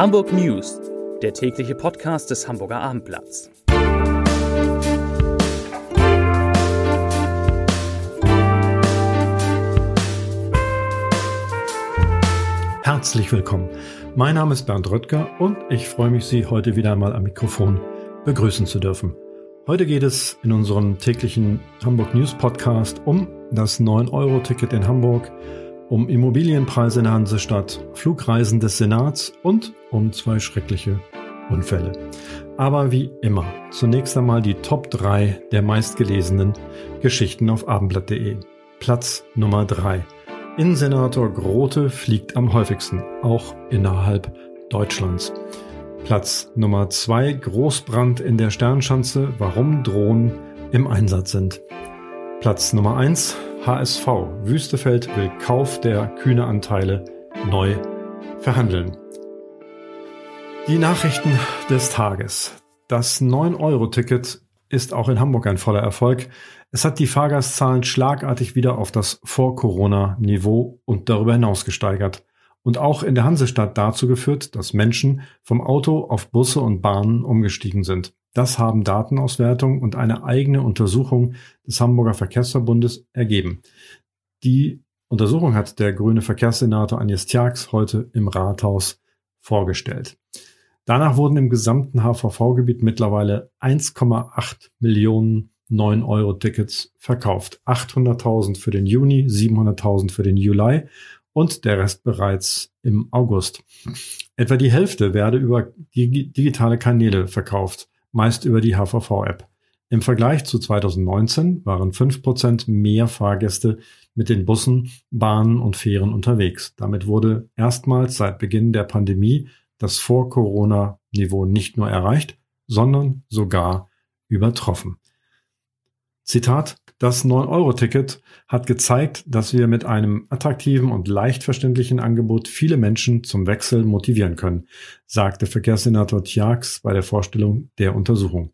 Hamburg News, der tägliche Podcast des Hamburger Abendblatts. Herzlich willkommen. Mein Name ist Bernd Röttger und ich freue mich, Sie heute wieder einmal am Mikrofon begrüßen zu dürfen. Heute geht es in unserem täglichen Hamburg News Podcast um das 9-Euro-Ticket in Hamburg, um Immobilienpreise in der Hansestadt, Flugreisen des Senats und um zwei schreckliche Unfälle. Aber wie immer, zunächst einmal die Top 3 der meistgelesenen Geschichten auf abendblatt.de. Platz Nummer 3. Innensenator Grote fliegt am häufigsten, auch innerhalb Deutschlands. Platz Nummer 2. Großbrand in der Sternschanze, warum Drohnen im Einsatz sind. Platz Nummer 1. HSV. Wüstefeld will Kauf der Kühne-Anteile neu verhandeln. Die Nachrichten des Tages. Das 9-Euro-Ticket ist auch in Hamburg ein voller Erfolg. Es hat die Fahrgastzahlen schlagartig wieder auf das Vor-Corona-Niveau und darüber hinaus gesteigert und auch in der Hansestadt dazu geführt, dass Menschen vom Auto auf Busse und Bahnen umgestiegen sind. Das haben Datenauswertung und eine eigene Untersuchung des Hamburger Verkehrsverbundes ergeben. Die Untersuchung hat der grüne Verkehrssenator Agnes Tjax heute im Rathaus vorgestellt. Danach wurden im gesamten HVV-Gebiet mittlerweile 1,8 Millionen 9-Euro-Tickets verkauft. 800.000 für den Juni, 700.000 für den Juli und der Rest bereits im August. Etwa die Hälfte werde über digitale Kanäle verkauft meist über die HVV-App. Im Vergleich zu 2019 waren 5% mehr Fahrgäste mit den Bussen, Bahnen und Fähren unterwegs. Damit wurde erstmals seit Beginn der Pandemie das Vor-Corona-Niveau nicht nur erreicht, sondern sogar übertroffen. Zitat, das 9-Euro-Ticket hat gezeigt, dass wir mit einem attraktiven und leicht verständlichen Angebot viele Menschen zum Wechsel motivieren können, sagte Verkehrssenator Tjax bei der Vorstellung der Untersuchung.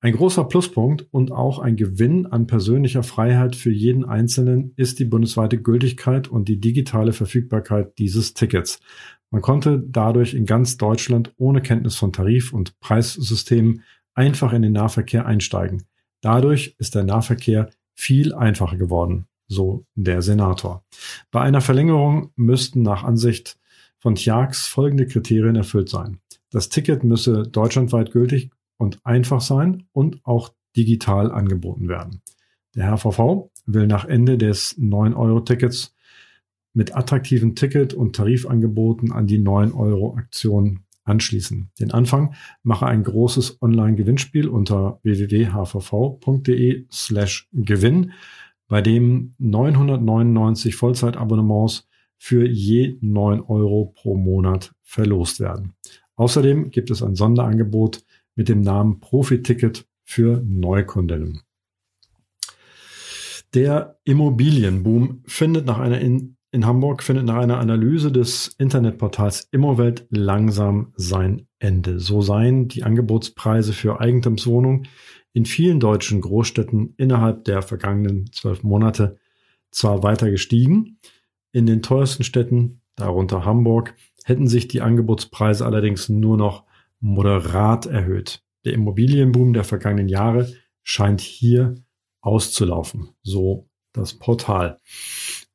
Ein großer Pluspunkt und auch ein Gewinn an persönlicher Freiheit für jeden Einzelnen ist die bundesweite Gültigkeit und die digitale Verfügbarkeit dieses Tickets. Man konnte dadurch in ganz Deutschland ohne Kenntnis von Tarif- und Preissystemen einfach in den Nahverkehr einsteigen. Dadurch ist der Nahverkehr viel einfacher geworden, so der Senator. Bei einer Verlängerung müssten nach Ansicht von Tjax folgende Kriterien erfüllt sein. Das Ticket müsse deutschlandweit gültig und einfach sein und auch digital angeboten werden. Der HVV will nach Ende des 9-Euro-Tickets mit attraktiven Ticket- und Tarifangeboten an die 9-Euro-Aktion anschließen. Den Anfang mache ein großes Online-Gewinnspiel unter www.hvv.de slash Gewinn, bei dem 999 Vollzeitabonnements für je 9 Euro pro Monat verlost werden. Außerdem gibt es ein Sonderangebot mit dem Namen Profi-Ticket für Neukundinnen. Der Immobilienboom findet nach einer in in Hamburg findet nach einer Analyse des Internetportals Immowelt langsam sein Ende. So seien die Angebotspreise für Eigentumswohnungen in vielen deutschen Großstädten innerhalb der vergangenen zwölf Monate zwar weiter gestiegen, in den teuersten Städten, darunter Hamburg, hätten sich die Angebotspreise allerdings nur noch moderat erhöht. Der Immobilienboom der vergangenen Jahre scheint hier auszulaufen, so das Portal.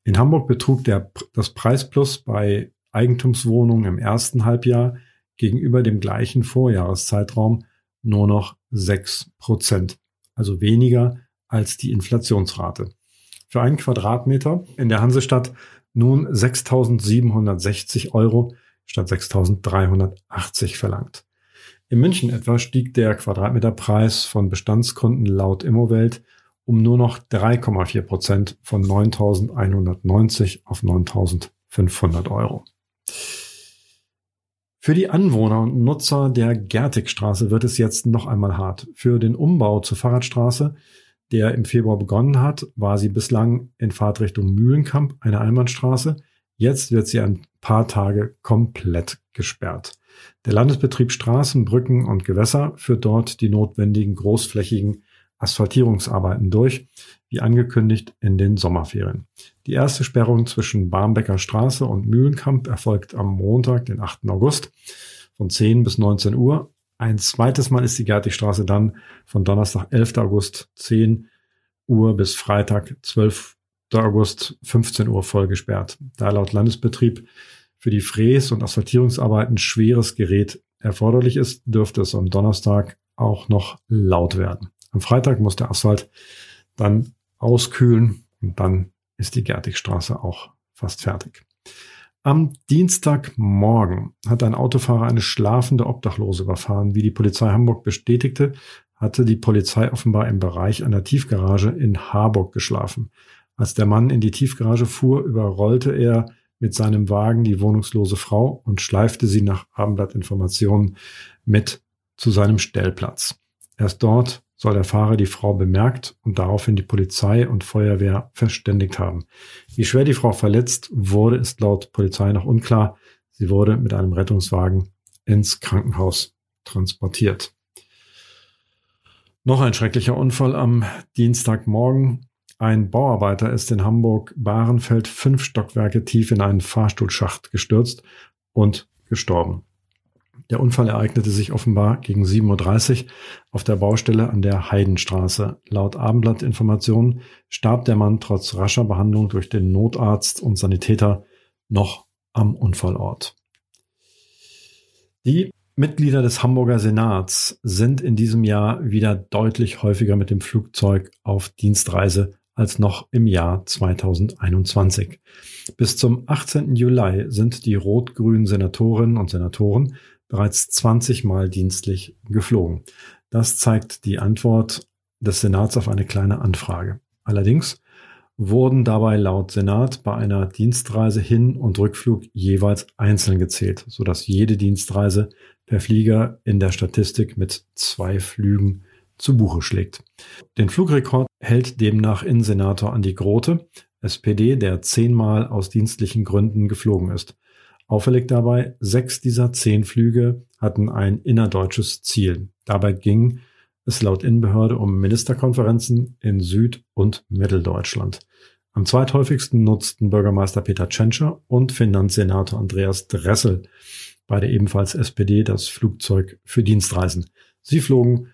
In Hamburg betrug der, das Preisplus bei Eigentumswohnungen im ersten Halbjahr gegenüber dem gleichen Vorjahreszeitraum nur noch sechs Prozent, also weniger als die Inflationsrate. Für einen Quadratmeter in der Hansestadt nun 6.760 Euro statt 6.380 verlangt. In München etwa stieg der Quadratmeterpreis von Bestandskunden laut Immowelt um nur noch 3,4 Prozent von 9.190 auf 9.500 Euro. Für die Anwohner und Nutzer der Gertigstraße wird es jetzt noch einmal hart. Für den Umbau zur Fahrradstraße, der im Februar begonnen hat, war sie bislang in Fahrtrichtung Mühlenkamp eine Einbahnstraße. Jetzt wird sie ein paar Tage komplett gesperrt. Der Landesbetrieb Straßen, Brücken und Gewässer führt dort die notwendigen großflächigen Asphaltierungsarbeiten durch, wie angekündigt in den Sommerferien. Die erste Sperrung zwischen Barmbecker Straße und Mühlenkamp erfolgt am Montag, den 8. August von 10 bis 19 Uhr. Ein zweites Mal ist die Gertigstraße dann von Donnerstag, 11. August 10 Uhr bis Freitag, 12. August 15 Uhr voll gesperrt, da laut Landesbetrieb für die Fräs- und Asphaltierungsarbeiten schweres Gerät erforderlich ist, dürfte es am Donnerstag auch noch laut werden. Am Freitag muss der Asphalt dann auskühlen und dann ist die Gertigstraße auch fast fertig. Am Dienstagmorgen hat ein Autofahrer eine schlafende Obdachlose überfahren. Wie die Polizei Hamburg bestätigte, hatte die Polizei offenbar im Bereich einer Tiefgarage in Harburg geschlafen. Als der Mann in die Tiefgarage fuhr, überrollte er mit seinem Wagen die wohnungslose Frau und schleifte sie nach Abendblattinformationen mit zu seinem Stellplatz. Erst dort soll der Fahrer die Frau bemerkt und daraufhin die Polizei und Feuerwehr verständigt haben. Wie schwer die Frau verletzt wurde, ist laut Polizei noch unklar. Sie wurde mit einem Rettungswagen ins Krankenhaus transportiert. Noch ein schrecklicher Unfall am Dienstagmorgen. Ein Bauarbeiter ist in Hamburg-Bahrenfeld fünf Stockwerke tief in einen Fahrstuhlschacht gestürzt und gestorben. Der Unfall ereignete sich offenbar gegen 7.30 Uhr auf der Baustelle an der Heidenstraße. Laut Abendblatt-Informationen starb der Mann trotz rascher Behandlung durch den Notarzt und Sanitäter noch am Unfallort. Die Mitglieder des Hamburger Senats sind in diesem Jahr wieder deutlich häufiger mit dem Flugzeug auf Dienstreise als noch im Jahr 2021. Bis zum 18. Juli sind die rot-grünen Senatorinnen und Senatoren bereits 20 Mal dienstlich geflogen. Das zeigt die Antwort des Senats auf eine kleine Anfrage. Allerdings wurden dabei laut Senat bei einer Dienstreise Hin- und Rückflug jeweils einzeln gezählt, sodass jede Dienstreise per Flieger in der Statistik mit zwei Flügen zu Buche schlägt. Den Flugrekord hält demnach Innensenator Andi Grote, SPD, der zehnmal aus dienstlichen Gründen geflogen ist. Auffällig dabei, sechs dieser zehn Flüge hatten ein innerdeutsches Ziel. Dabei ging es laut Innenbehörde um Ministerkonferenzen in Süd- und Mitteldeutschland. Am zweithäufigsten nutzten Bürgermeister Peter Tschentscher und Finanzsenator Andreas Dressel, beide ebenfalls SPD, das Flugzeug für Dienstreisen. Sie flogen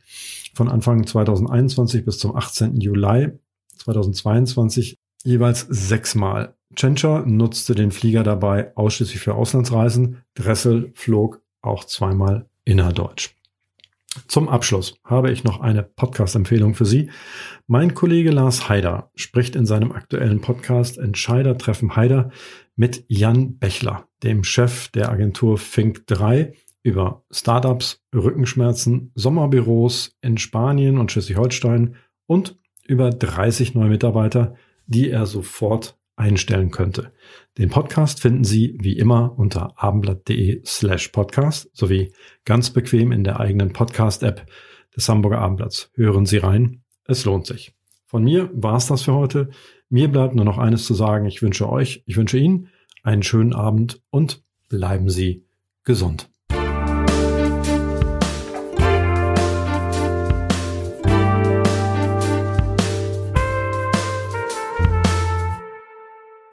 von Anfang 2021 bis zum 18. Juli 2022 jeweils sechsmal. Tschentscher nutzte den Flieger dabei ausschließlich für Auslandsreisen. Dressel flog auch zweimal innerdeutsch. Zum Abschluss habe ich noch eine Podcast-Empfehlung für Sie. Mein Kollege Lars Haider spricht in seinem aktuellen Podcast Entscheider treffen Haider mit Jan Bechler, dem Chef der Agentur Fink 3 über Startups, Rückenschmerzen, Sommerbüros in Spanien und Schleswig-Holstein und über 30 neue Mitarbeiter, die er sofort einstellen könnte. Den Podcast finden Sie wie immer unter abendblatt.de slash podcast sowie ganz bequem in der eigenen Podcast-App des Hamburger Abendblatts. Hören Sie rein, es lohnt sich. Von mir war es das für heute. Mir bleibt nur noch eines zu sagen. Ich wünsche euch, ich wünsche Ihnen einen schönen Abend und bleiben Sie gesund.